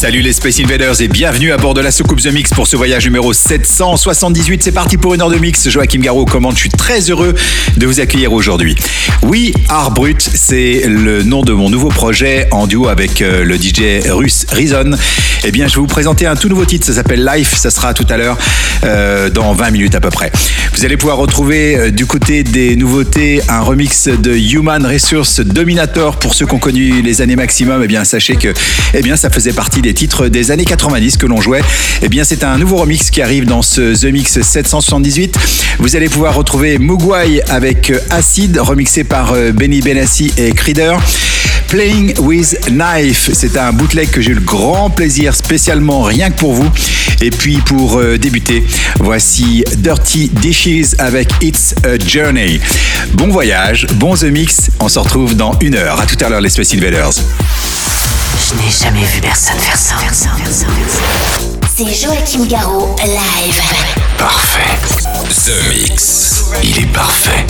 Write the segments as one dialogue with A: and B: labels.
A: Salut les Space Invaders et bienvenue à bord de la soucoupe The Mix pour ce voyage numéro 778. C'est parti pour une heure de mix. Joachim Garraud commande. Je suis très heureux de vous accueillir aujourd'hui. Oui, Art Brut, c'est le nom de mon nouveau projet en duo avec euh, le DJ russe Reason. Eh bien, je vais vous présenter un tout nouveau titre. Ça s'appelle Life. Ça sera tout à l'heure euh, dans 20 minutes à peu près. Vous allez pouvoir retrouver euh, du côté des nouveautés un remix de Human Resource Dominator pour ceux qui ont connu les années maximum. Eh bien, sachez que eh bien, ça faisait partie des titres des années 90 que l'on jouait. Eh bien, c'est un nouveau remix qui arrive dans ce The Mix 778. Vous allez pouvoir retrouver Mugwai avec Acid, remixé par euh, Benny Benassi et Creeder. Playing with Knife, c'est un bootleg que j'ai eu le grand plaisir spécialement rien que pour vous. Et puis pour euh, débuter, voici Dirty Dishes avec It's a Journey. Bon voyage, bon The Mix, on se retrouve dans une heure. À tout à l'heure les Space Invaders.
B: Je n'ai jamais vu personne faire ça. C'est Joachim Garraud, live.
C: Parfait. The Mix. Il est parfait.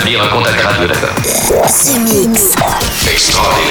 D: D'établir un contact
B: Mix.
C: Extraordinaire.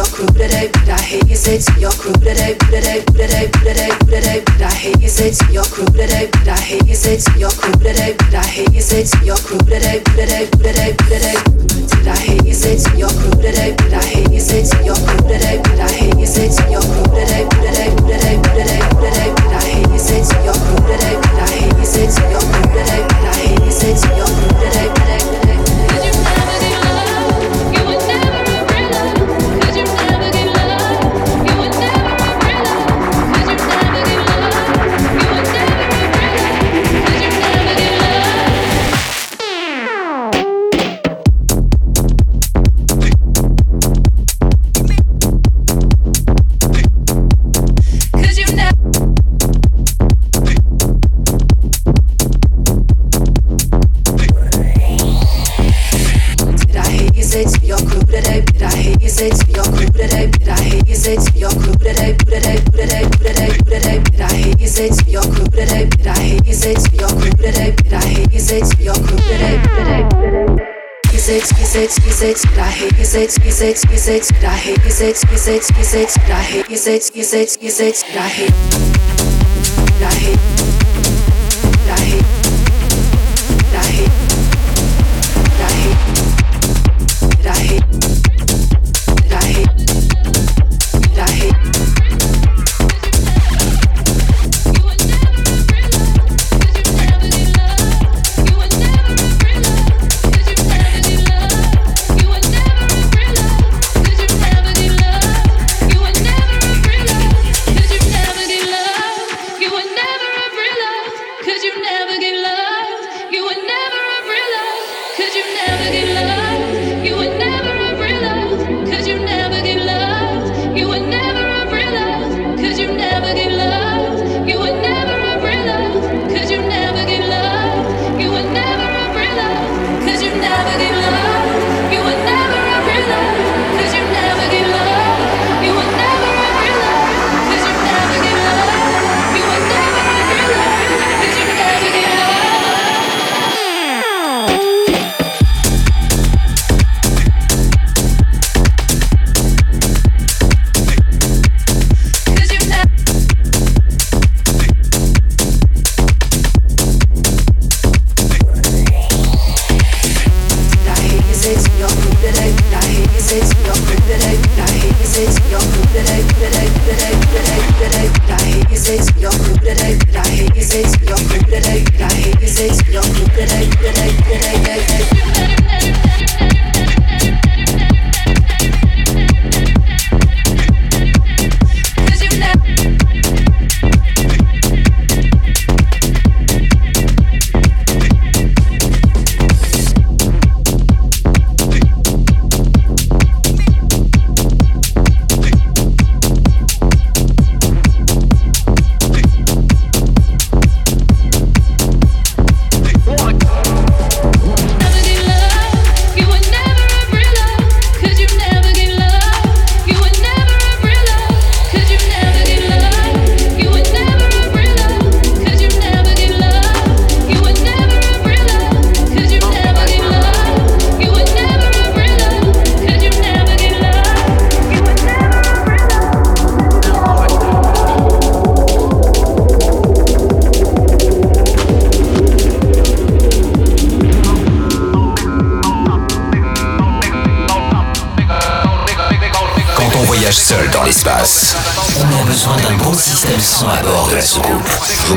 E: Your crew today? Did I hear you say to your crew today? Today, today, today, today. Did I hear you say to your crew today? Did I hear you say to your crew today? Did I hear you say to your crew today? Today, today, today. Did I hear you say to your crew today? Did I hear you say to your crew today? Did I hear you say to your crew today? Today, today, today, today. Did I hear you say to your crew today? Did I hear you say to your crew today? Did I hear you say to your crew today?
C: gesetzt, daher gesetzt, gesetzt,
F: gesetzt, daher gesetzt, gesetzt, gesetzt, daher gesetzt, gesetzt, gesetzt, daher. Daher. Daher.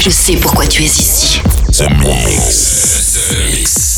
C: Je
B: sais pourquoi tu es ici.
C: The Mix. The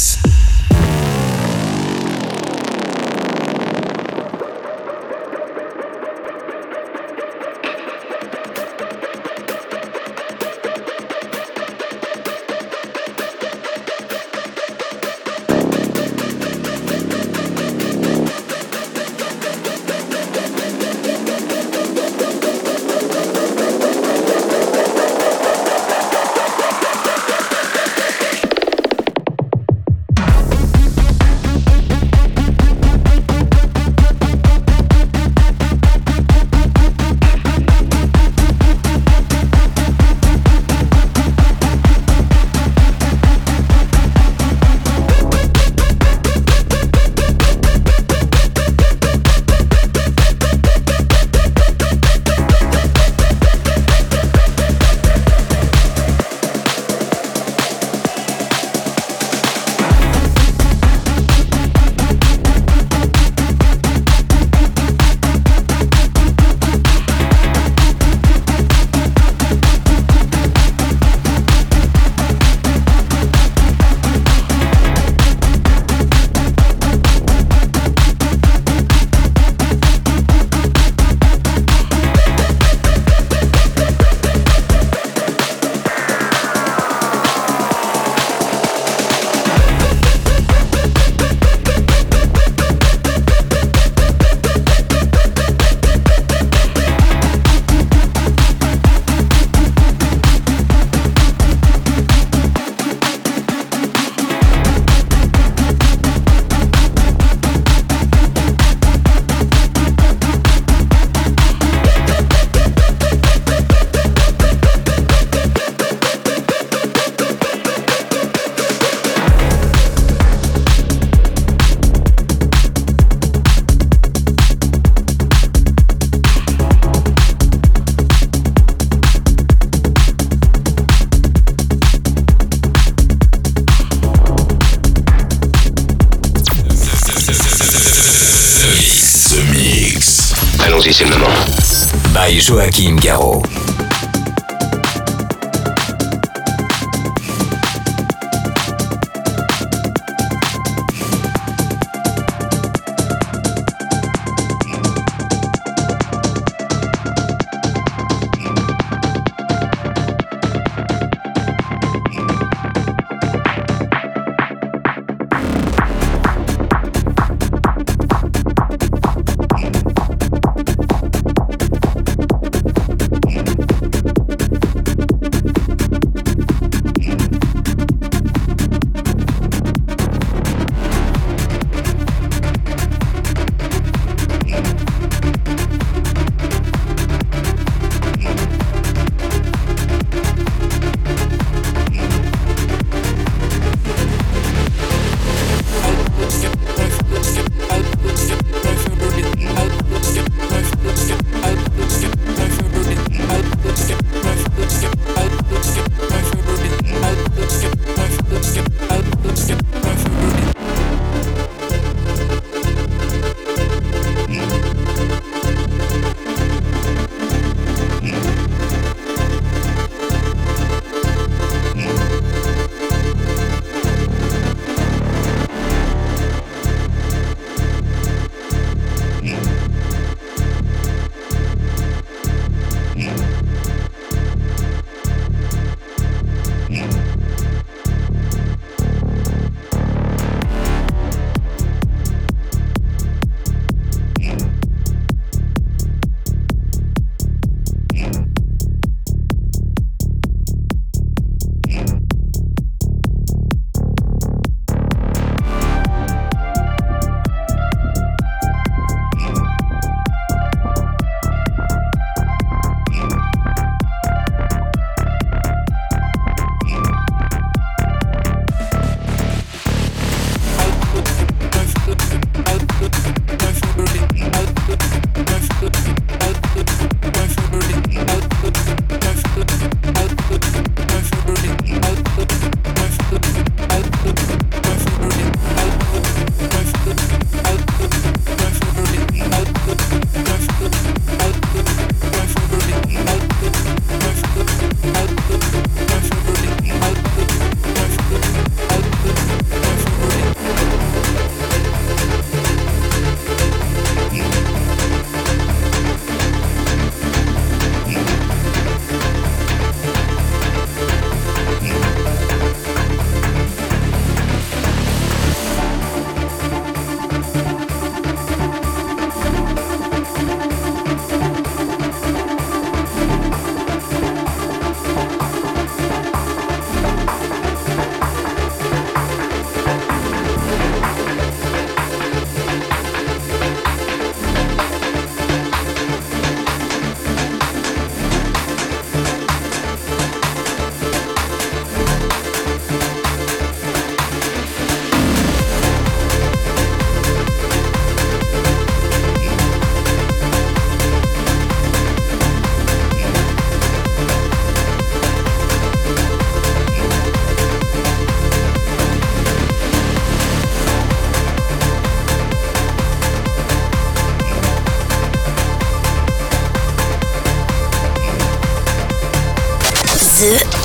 G: Joachim Garraud.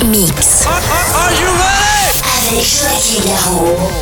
B: The Mix. Avec Joachim Garraud.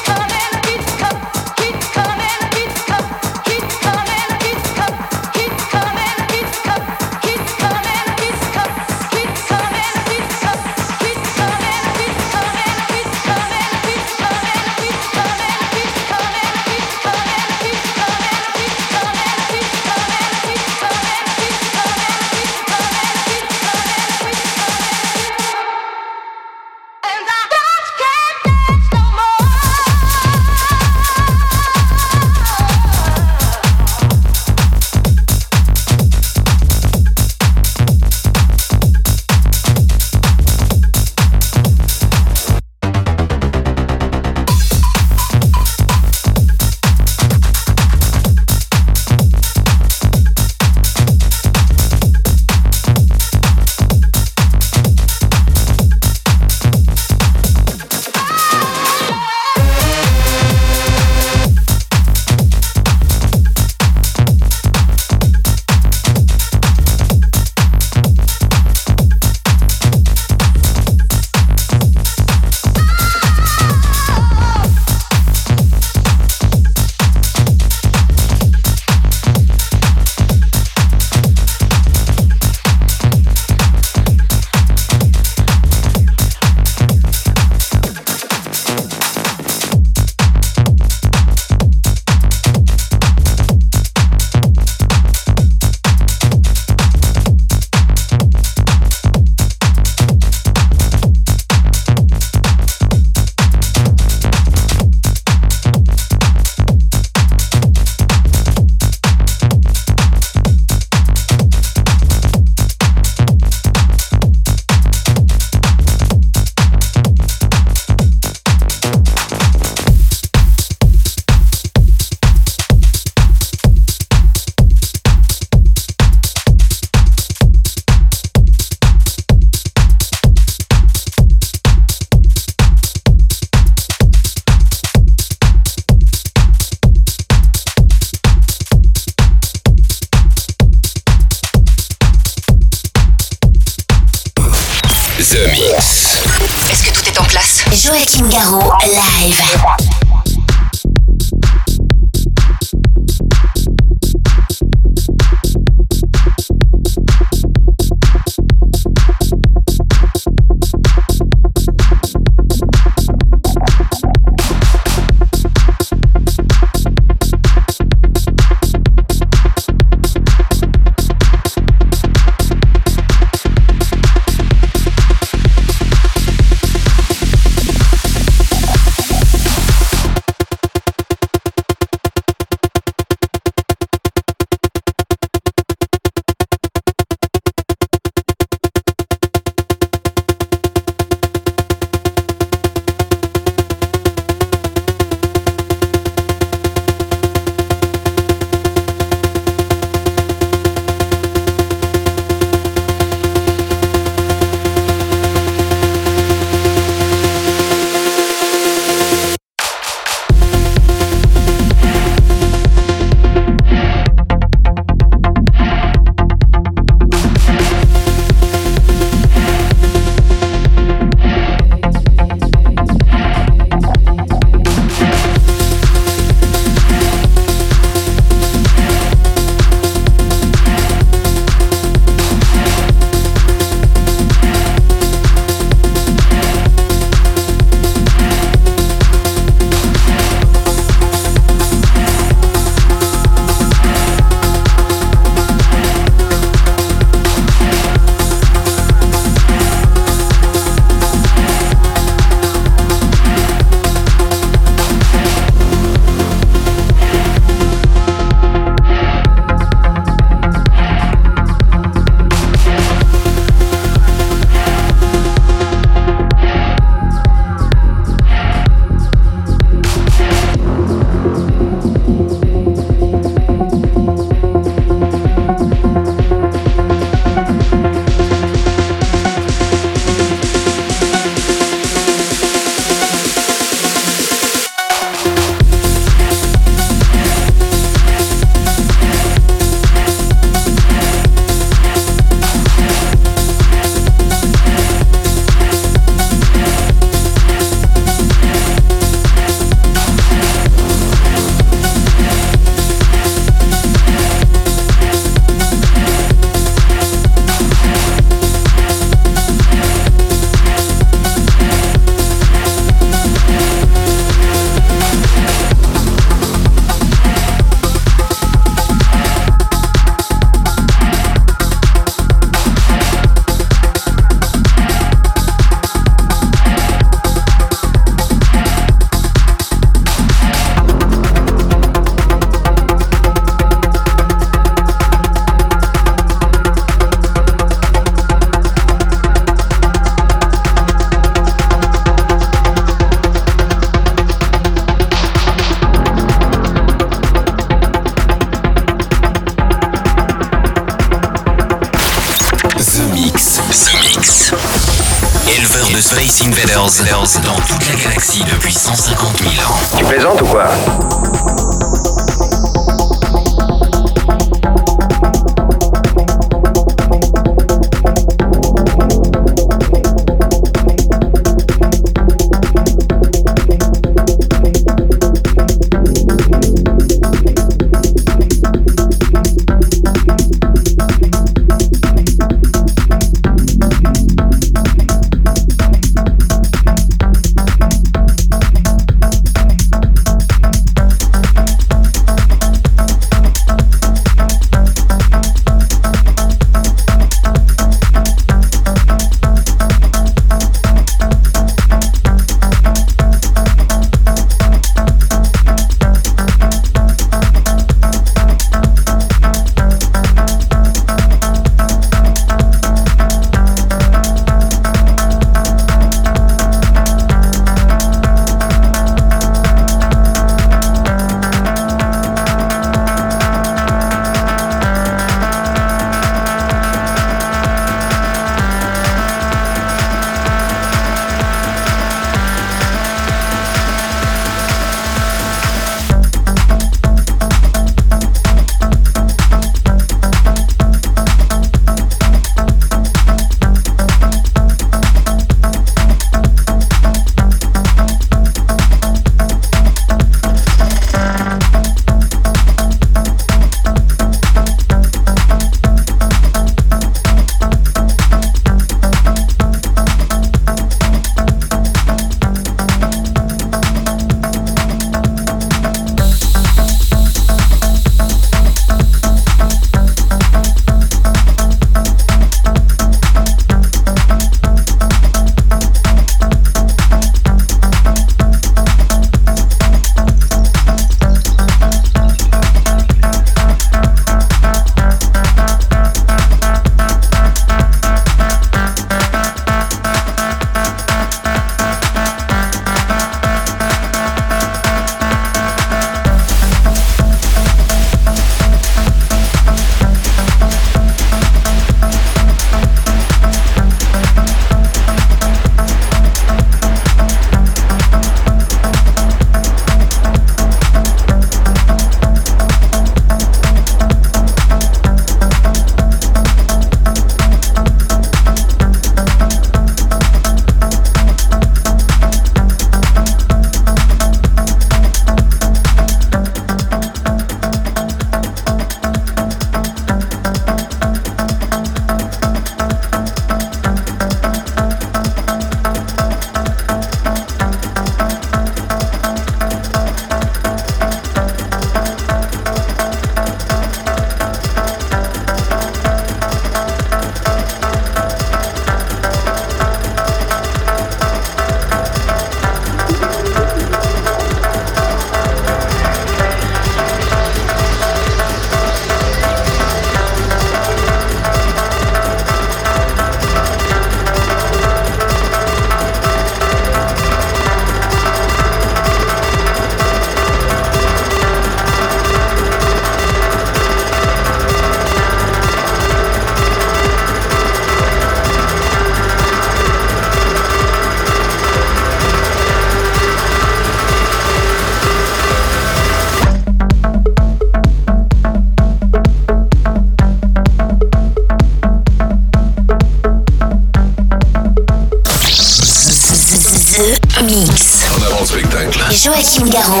B: Joachim Garraud,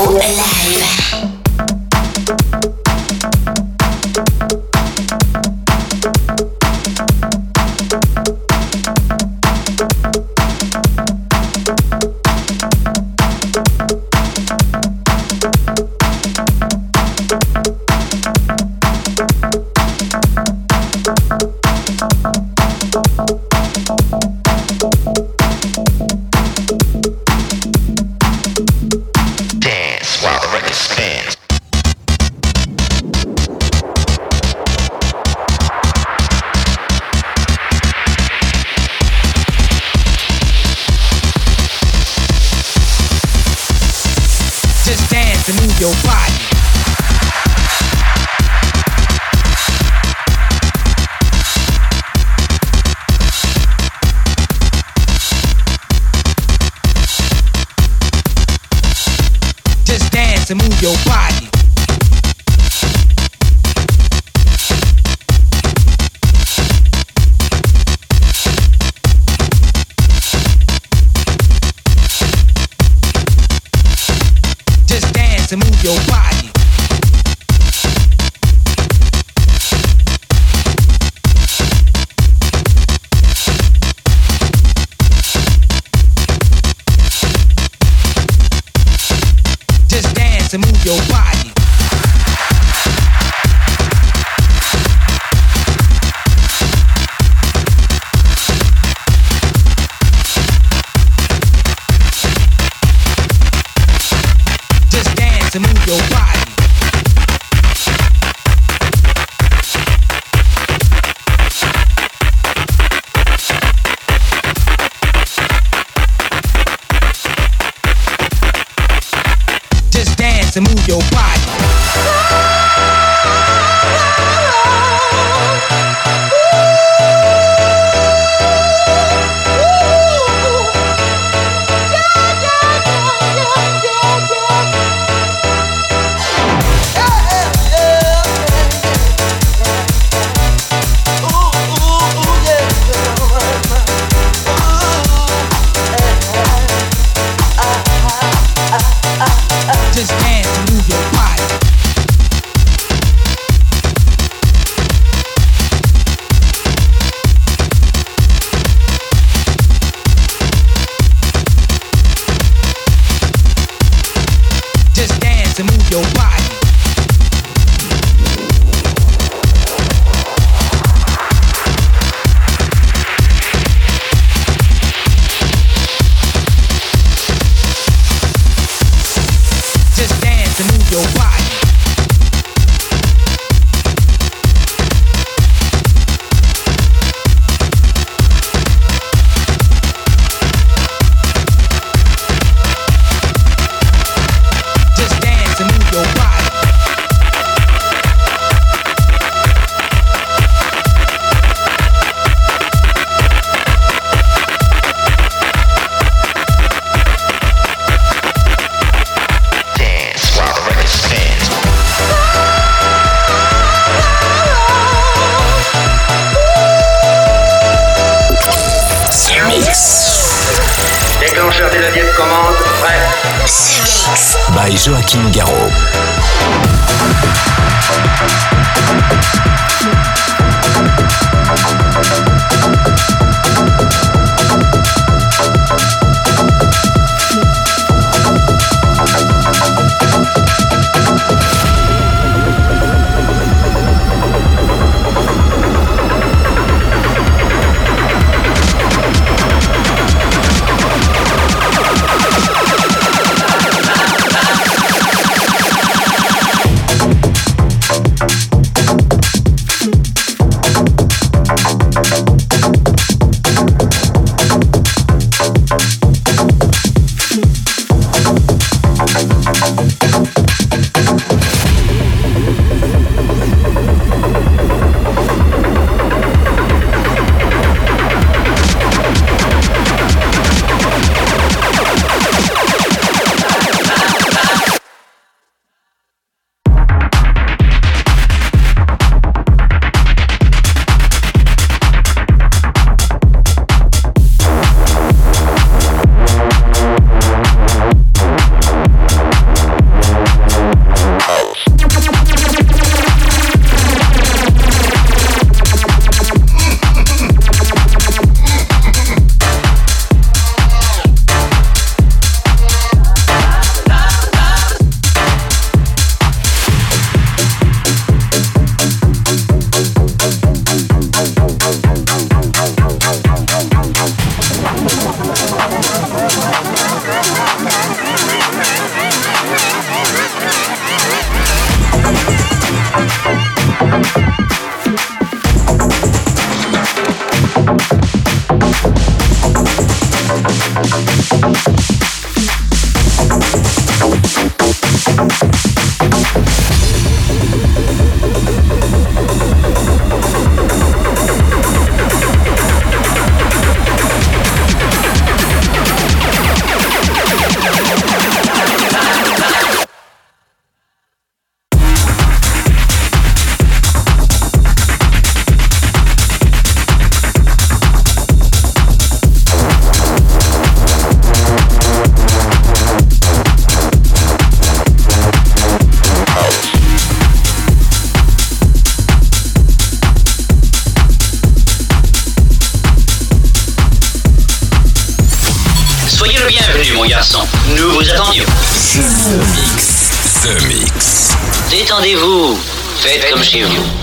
H: Faites comme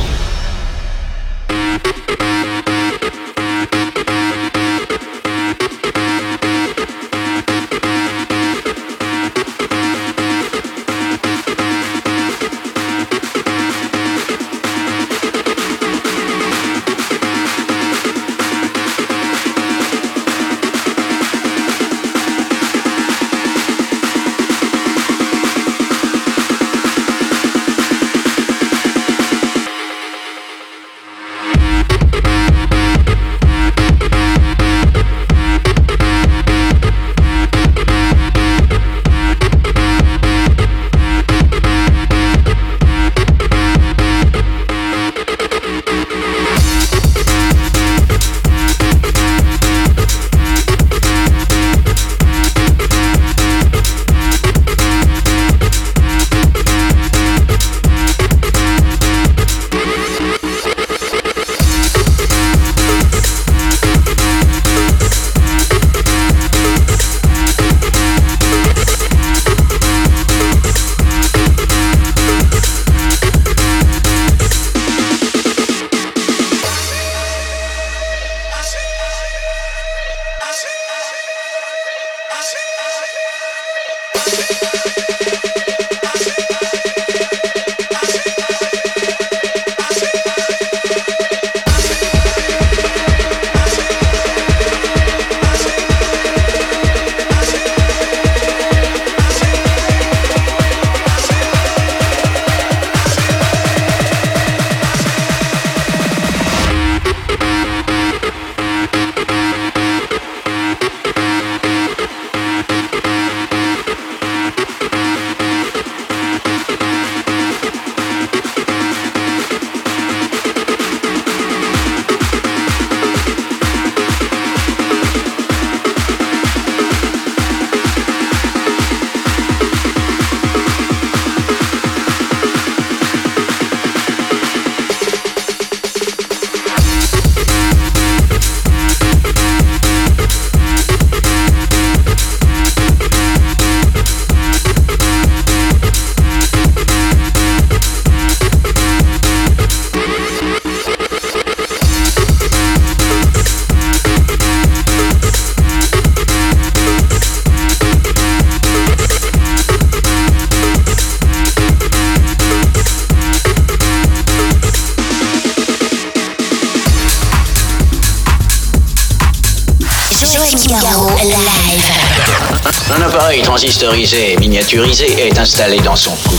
H: est installé dans son cou.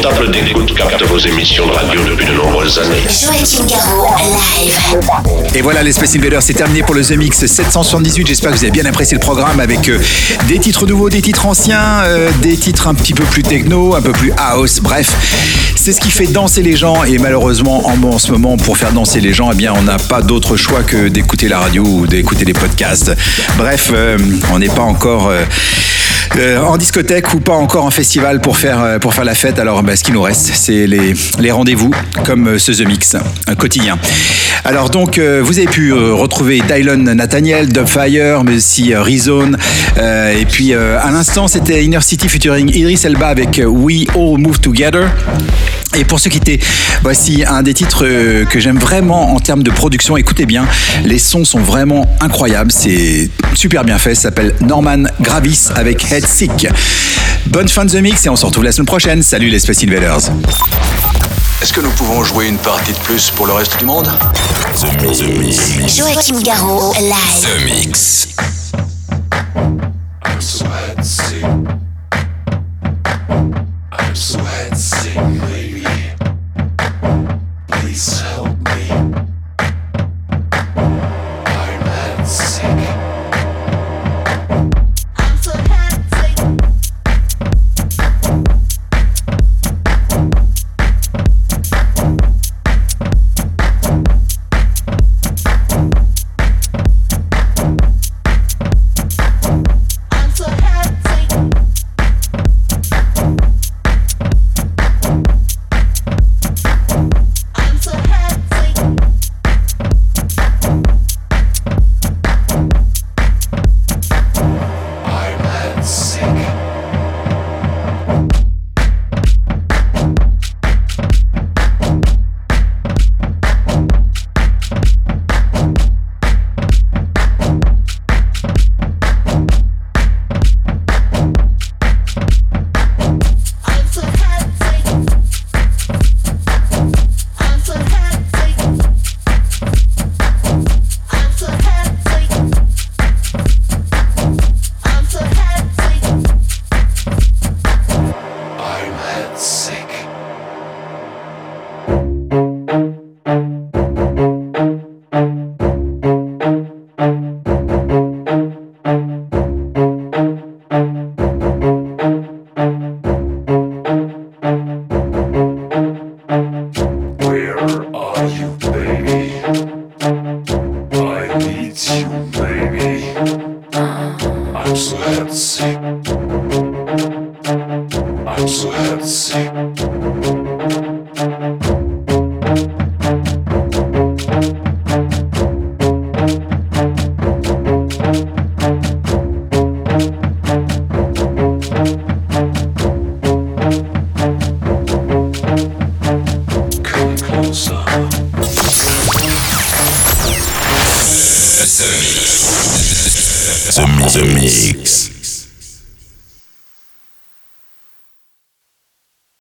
I: D'écoute captent vos émissions de radio depuis de nombreuses années.
B: Joachim Garraud, live.
A: Et voilà, les Space Invaders, c'est terminé pour le The Mix 778. J'espère que vous avez bien apprécié le programme avec euh, des titres nouveaux, des titres anciens, euh, des titres un petit peu plus techno, un peu plus house. Bref, c'est ce qui fait danser les gens. Et malheureusement, en, en ce moment, pour faire danser les gens, eh bien, on n'a pas d'autre choix que d'écouter la radio ou d'écouter les podcasts. Bref, euh, on n'est pas encore. Euh, en discothèque ou pas encore en festival pour faire, euh, pour faire la fête. Alors, bah, ce qui nous reste, c'est les, les rendez-vous comme euh, ce The Mix, quotidien. Alors, donc, vous avez pu retrouver Dylon Nathaniel, Dubfire, mais aussi Rezone. Et puis, à l'instant, c'était Inner City featuring Idris Elba avec We All Move Together. Et pour ceux qui étaient, voici un des titres que j'aime vraiment en termes de production. Écoutez bien, les sons sont vraiment incroyables. C'est super bien fait. Ça s'appelle Norman Gravis avec Head Sick. Bonne fin de The Mix et on se retrouve la semaine prochaine. Salut les Space Invaders.
F: Est-ce que nous pouvons jouer une partie de plus pour le reste du monde?
C: The Mix. The Mix.
B: Joachim Garraud, live.
C: The Mix.
F: I'm so